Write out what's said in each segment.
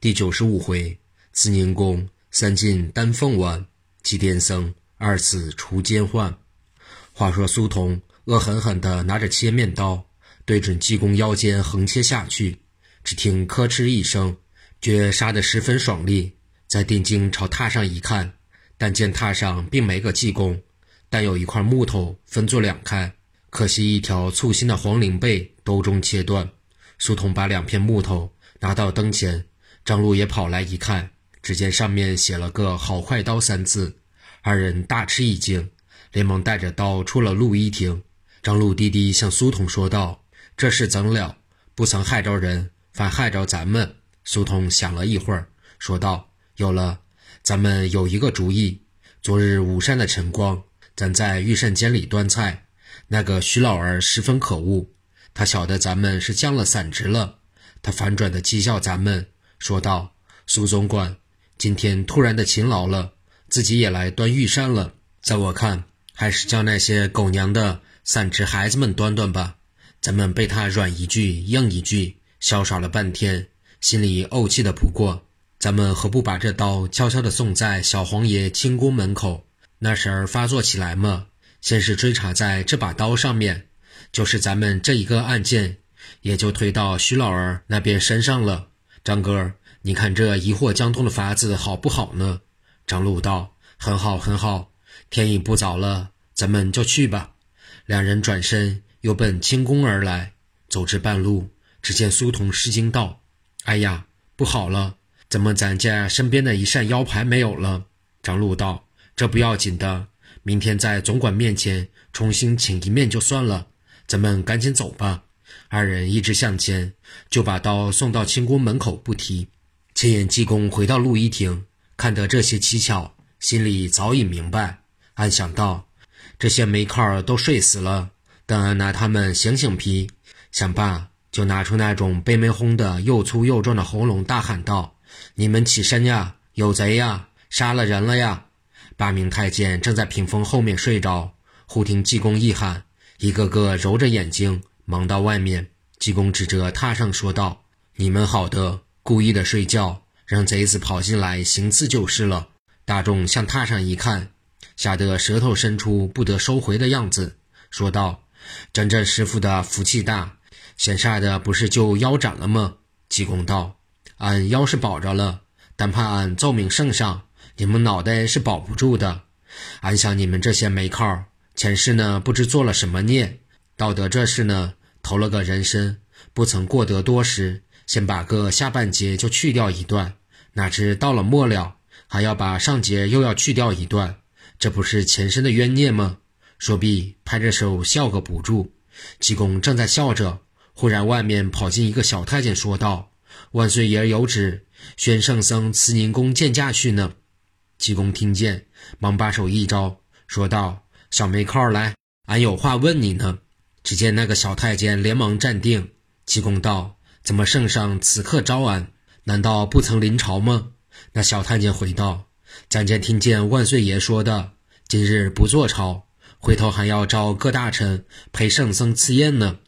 第九十五回，慈宁宫三进丹凤丸，祭奠僧二次除奸患。话说苏童恶狠狠地拿着切面刀，对准济公腰间横切下去。只听咔哧一声，觉杀得十分爽利。在定睛朝榻上一看，但见榻上并没个济公，但有一块木头分作两开，可惜一条粗心的黄绫被兜中切断。苏童把两片木头拿到灯前。张禄也跑来一看，只见上面写了个“好快刀”三字，二人大吃一惊，连忙带着刀出了录衣厅。张禄低低向苏童说道：“这事怎了？不曾害着人，反害着咱们。”苏童想了一会儿，说道：“有了，咱们有一个主意。昨日午膳的晨光，咱在御膳间里端菜，那个徐老儿十分可恶，他晓得咱们是降了散职了，他反转的讥笑咱们。”说道：“苏总管，今天突然的勤劳了，自己也来端御膳了。在我看，还是叫那些狗娘的散职孩子们端端吧。咱们被他软一句硬一句，潇洒了半天，心里怄气的不过。咱们何不把这刀悄悄地送在小皇爷清宫门口？那时儿发作起来嘛，先是追查在这把刀上面，就是咱们这一个案件，也就推到徐老儿那边身上了。”张哥，你看这疑惑江东的法子好不好呢？张禄道：“很好，很好。天已不早了，咱们就去吧。”两人转身又奔清宫而来。走至半路，只见苏童失惊道：“哎呀，不好了！怎么咱家身边的一扇腰牌没有了？”张禄道：“这不要紧的，明天在总管面前重新请一面就算了。咱们赶紧走吧。”二人一直向前，就把刀送到清宫门口不提。千眼济公回到录衣亭，看得这些蹊跷，心里早已明白，暗想道：这些煤칼都睡死了，等拿他们醒醒皮。想罢，就拿出那种被煤轰的又粗又壮的喉咙，大喊道：“你们起身呀！有贼呀！杀了人了呀！”八名太监正在屏风后面睡着，忽听济公一喊，一个个揉着眼睛。忙到外面，济公指着榻上说道：“你们好的，故意的睡觉，让贼子跑进来行刺就是了。”大众向榻上一看，吓得舌头伸出不得收回的样子，说道：“真正师傅的福气大，闲煞的不是就腰斩了吗？”济公道：“俺腰是保着了，但怕俺奏明圣上，你们脑袋是保不住的。俺想你们这些煤靠，前世呢不知做了什么孽，到得这事呢。”投了个人参，不曾过得多时，先把个下半截就去掉一段，哪知到了末了，还要把上节又要去掉一段，这不是前身的冤孽吗？说毕，拍着手笑个不住。济公正在笑着，忽然外面跑进一个小太监，说道：“万岁爷有旨，宣圣僧慈宁宫见驾去呢。”济公听见，忙把手一招，说道：“小煤靠来，俺有话问你呢。”只见那个小太监连忙站定，济公道：“怎么圣上此刻招安？难道不曾临朝吗？”那小太监回道：“咱家听见万岁爷说的，今日不做朝，回头还要召各大臣陪圣僧赐宴呢。”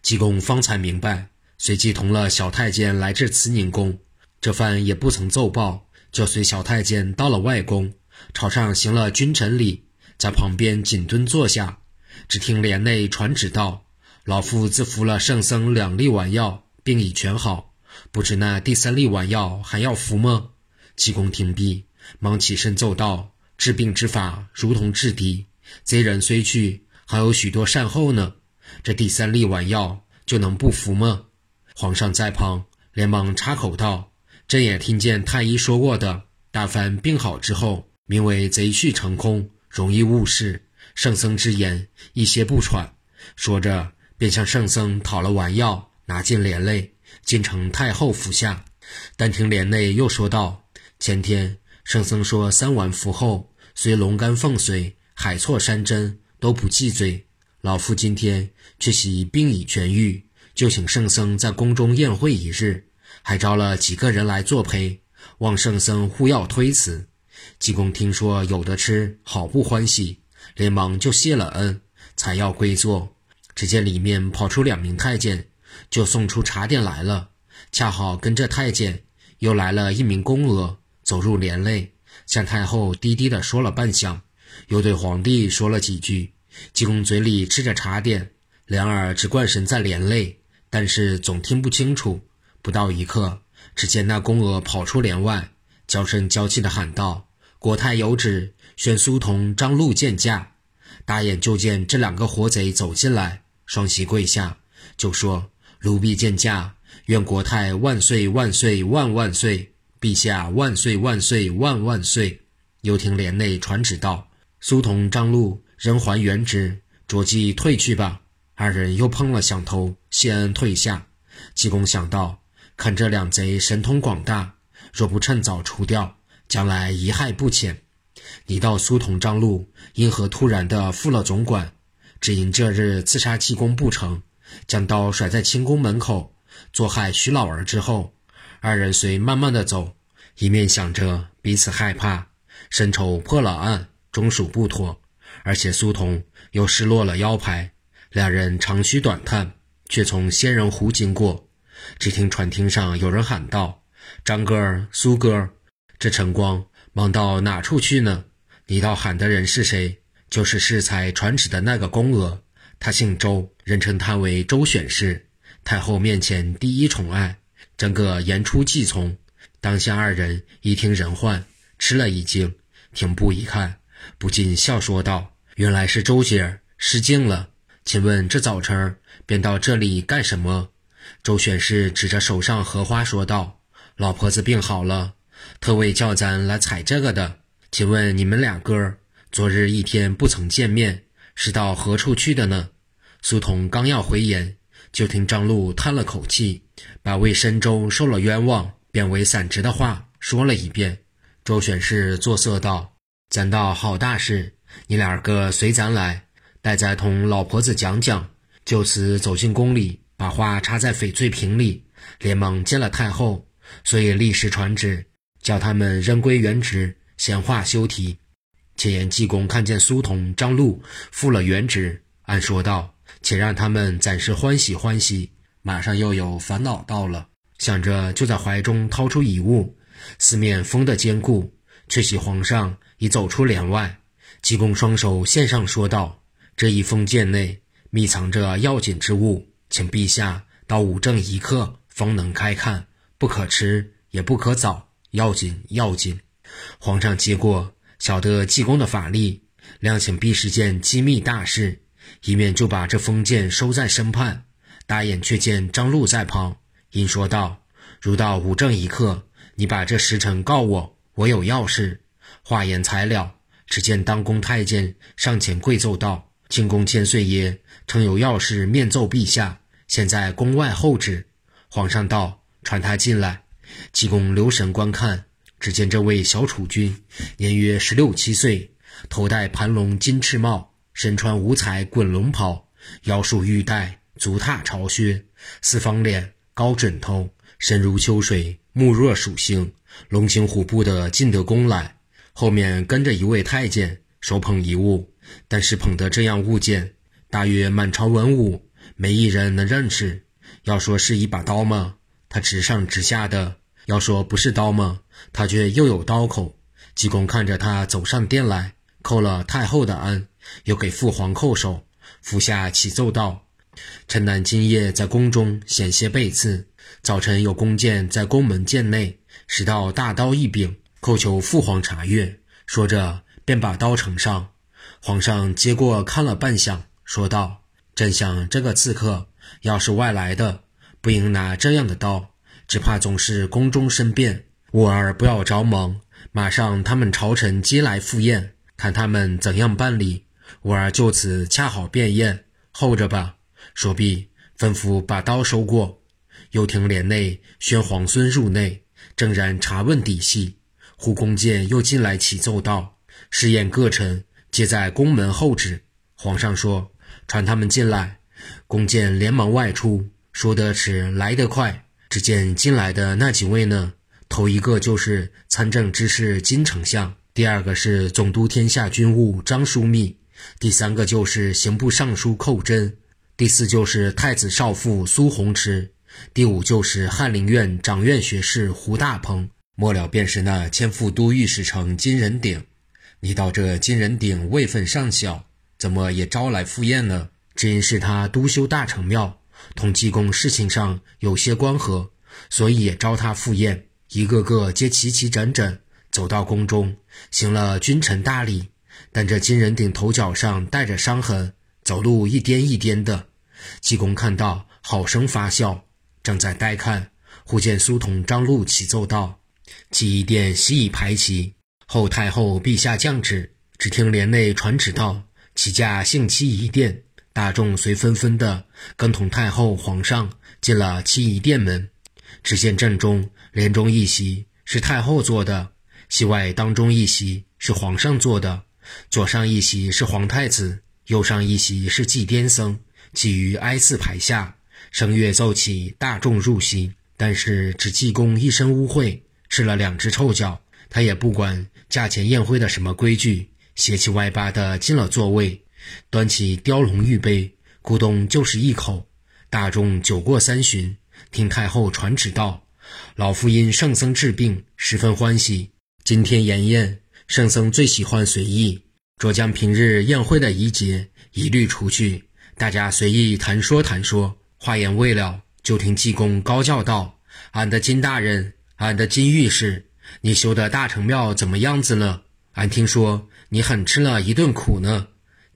济公方才明白，随即同了小太监来至慈宁宫，这番也不曾奏报，就随小太监到了外宫，朝上行了君臣礼，在旁边紧蹲坐下。只听帘内传旨道：“老夫自服了圣僧两粒丸药，病已全好，不知那第三粒丸药还要服吗？”济公听毕，忙起身奏道：“治病之法如同治敌，贼人虽去，还有许多善后呢。这第三粒丸药就能不服吗？”皇上在旁连忙插口道：“朕也听见太医说过的，大凡病好之后，名为贼去成空，容易误事。”圣僧之言，一些不喘。说着，便向圣僧讨了丸药，拿进帘内，进呈太后服下。但听帘内又说道：“前天圣僧说三碗服后，虽龙肝凤髓、海错山珍都不忌罪。老夫今天却喜病已痊愈，就请圣僧在宫中宴会一日，还招了几个人来作陪，望圣僧勿要推辞。”济公听说有得吃，好不欢喜。连忙就谢了恩，才要归坐，只见里面跑出两名太监，就送出茶点来了。恰好跟着太监又来了一名宫娥，走入帘内，向太后低低的说了半响，又对皇帝说了几句。济公嘴里吃着茶点，两耳只灌神在帘内，但是总听不清楚。不到一刻，只见那宫娥跑出帘外，娇声娇气的喊道：“国太有旨，宣苏童、张禄见驾。”大眼就见这两个活贼走进来，双膝跪下，就说：“奴婢见驾，愿国太万岁万岁万万岁，陛下万岁万岁万万岁。”又听帘内传旨道：“苏童、张禄。”仍还原职，着即退去吧。二人又碰了响头，谢恩退下。济公想到，看这两贼神通广大，若不趁早除掉，将来遗害不浅。你道苏童张路因何突然的负了总管？只因这日刺杀济公不成，将刀甩在清宫门口，作害徐老儿之后，二人遂慢慢的走，一面想着彼此害怕，深仇破了案，终属不妥。而且苏童又失落了腰牌，两人长吁短叹，却从仙人湖经过。只听船厅上有人喊道：“张哥儿，苏哥儿，这晨光忙到哪处去呢？”你倒喊的人是谁？就是适才传旨的那个宫娥，她姓周，人称她为周选氏，太后面前第一宠爱，整个言出计从。当下二人一听人唤，吃了一惊，停步一看。不禁笑说道：“原来是周姐儿失敬了，请问这早晨便到这里干什么？”周选氏指着手上荷花说道：“老婆子病好了，特为叫咱来采这个的。请问你们俩哥昨日一天不曾见面，是到何处去的呢？”苏童刚要回言，就听张禄叹了口气，把为深州受了冤枉，变为散职的话说了一遍。周选氏作色道。咱道好大事，你俩个随咱来，待再同老婆子讲讲。就此走进宫里，把话插在翡翠瓶里，连忙见了太后，所以立时传旨，叫他们人归原职，闲话休提。且言济公看见苏童、张禄复了原职，暗说道：“且让他们暂时欢喜欢喜，马上又有烦恼到了。”想着，就在怀中掏出遗物，四面封的坚固，却喜皇上。已走出帘外，济公双手献上，说道：“这一封件内密藏着要紧之物，请陛下到午正一刻方能开看，不可迟，也不可早，要紧，要紧。”皇上接过，晓得济公的法力，量请必是件机密大事，一面就把这封件收在身畔。大眼却见张禄在旁，因说道：“如到午正一刻，你把这时辰告我，我有要事。”话言才了，只见当宫太监上前跪奏道：“清宫千岁爷曾有要事面奏陛下，现在宫外候旨。”皇上道：“传他进来。”济公留神观看，只见这位小储君年约十六七岁，头戴盘龙金翅帽，身穿五彩滚龙袍，腰束玉带，足踏朝靴，四方脸，高枕头，身如秋水，目若蜀星，龙行虎步的进得宫来。后面跟着一位太监，手捧一物，但是捧得这样物件，大约满朝文武没一人能认识。要说是一把刀吗？他直上直下的；要说不是刀吗？他却又有刀口。济公看着他走上殿来，叩了太后的安，又给父皇叩首，服下启奏道：“臣乃今夜在宫中险些被刺，早晨有弓箭在宫门箭内，拾到大刀一柄。”叩求父皇查阅，说着便把刀呈上。皇上接过看了半晌，说道：“朕想这个刺客要是外来的，不应拿这样的刀，只怕总是宫中生变。吾儿不要着忙，马上他们朝臣皆来赴宴，看他们怎样办理。吾儿就此恰好便宴，候着吧。”说毕，吩咐把刀收过。又听帘内宣皇孙入内，正然查问底细。胡公建又进来启奏道：“试验各臣皆在宫门候旨。”皇上说：“传他们进来。”公建连忙外出，说得迟，来得快。只见进来的那几位呢？头一个就是参政之士金丞相，第二个是总督天下军务张枢密，第三个就是刑部尚书寇真，第四就是太子少傅苏弘池，第五就是翰林院掌院学士胡大鹏，末了便是那千副都御史丞金仁鼎。你道这金仁鼎位分尚小，怎么也招来赴宴呢？只因是他督修大成庙，同济公事情上有些关合，所以也招他赴宴。一个个皆齐齐整整走到宫中，行了君臣大礼。但这金人顶头脚上带着伤痕，走路一颠一颠的。济公看到，好生发笑，正在呆看，忽见苏童张禄启奏道：“祭仪殿席已排齐，后太后陛下降旨。”只听帘内传旨道：“启驾幸期仪殿。”大众随纷纷的跟同太后、皇上进了七仪殿门。只见正中帘中一席是太后坐的，席外当中一席是皇上坐的。左上一席是皇太子，右上一席是祭癫僧，其余挨次排下。声乐奏起，大众入席。但是只济公一身污秽，吃了两只臭脚，他也不管价钱宴会的什么规矩，斜七歪八的进了座位，端起雕龙玉杯，咕咚就是一口。大众酒过三巡，听太后传旨道：“老夫因圣僧治病，十分欢喜，今天筵宴。”圣僧最喜欢随意，着将平日宴会的仪节一律除去，大家随意谈说谈说。话言未了，就听济公高叫道：“俺的金大人，俺的金御史，你修的大成庙怎么样子了？俺听说你很吃了一顿苦呢。”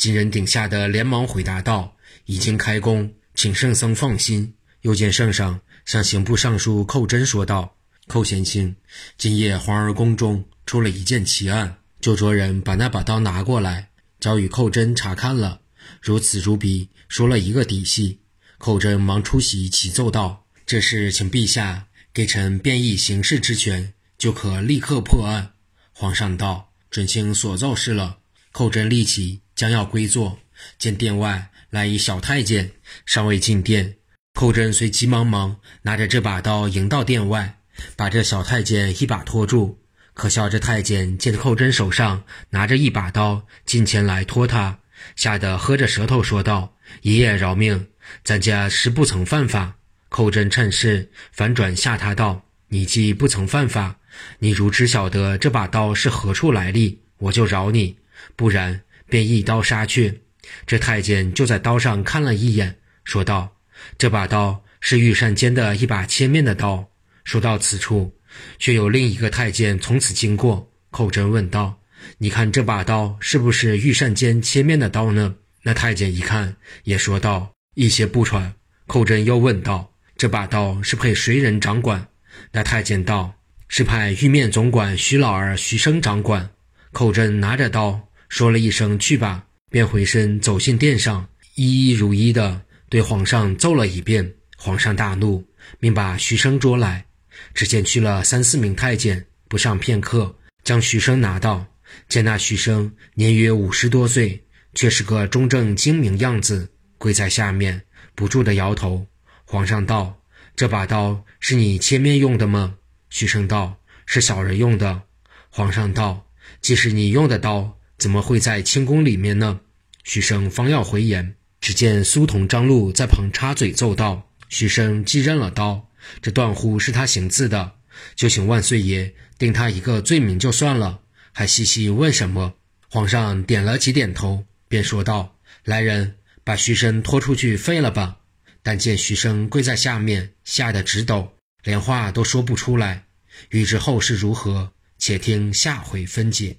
金人顶下的连忙回答道：“已经开工，请圣僧放心。”又见圣上向刑部尚书寇真说道：“寇贤卿，今夜皇儿宫中。”出了一件奇案，就着人把那把刀拿过来，交与寇真查看了，如此如彼，说了一个底细。寇真忙出席，启奏道：“这事请陛下给臣便宜行事之权，就可立刻破案。”皇上道：“准卿所奏是了。”寇真立起，将要归坐，见殿外来一小太监，尚未进殿，寇真遂急忙忙拿着这把刀迎到殿外，把这小太监一把拖住。可笑这太监见寇真手上拿着一把刀，近前来拖他，吓得喝着舌头说道：“爷爷饶命，咱家实不曾犯法。”寇真趁势反转吓他道：“你既不曾犯法，你如知晓得这把刀是何处来历，我就饶你；不然便一刀杀去。”这太监就在刀上看了一眼，说道：“这把刀是御膳监的一把切面的刀。”说到此处。却有另一个太监从此经过，寇真问道：“你看这把刀是不是御膳间切面的刀呢？”那太监一看，也说道：“一些不传。”寇真又问道：“这把刀是配谁人掌管？”那太监道：“是派玉面总管徐老儿徐生掌管。”寇真拿着刀说了一声“去吧”，便回身走进殿上，一一如一的对皇上奏了一遍。皇上大怒，命把徐生捉来。只见去了三四名太监，不上片刻，将徐生拿到。见那徐生年约五十多岁，却是个中正精明样子，跪在下面，不住地摇头。皇上道：“这把刀是你切面用的吗？”徐生道：“是小人用的。”皇上道：“既是你用的刀，怎么会在清宫里面呢？”徐生方要回言，只见苏童张禄在旁插嘴奏道：“徐生既认了刀。”这断乎是他行刺的，就请万岁爷定他一个罪名就算了，还细细问什么？皇上点了几点头，便说道：“来人，把徐生拖出去废了吧。”但见徐生跪在下面，吓得直抖，连话都说不出来。欲知后事如何，且听下回分解。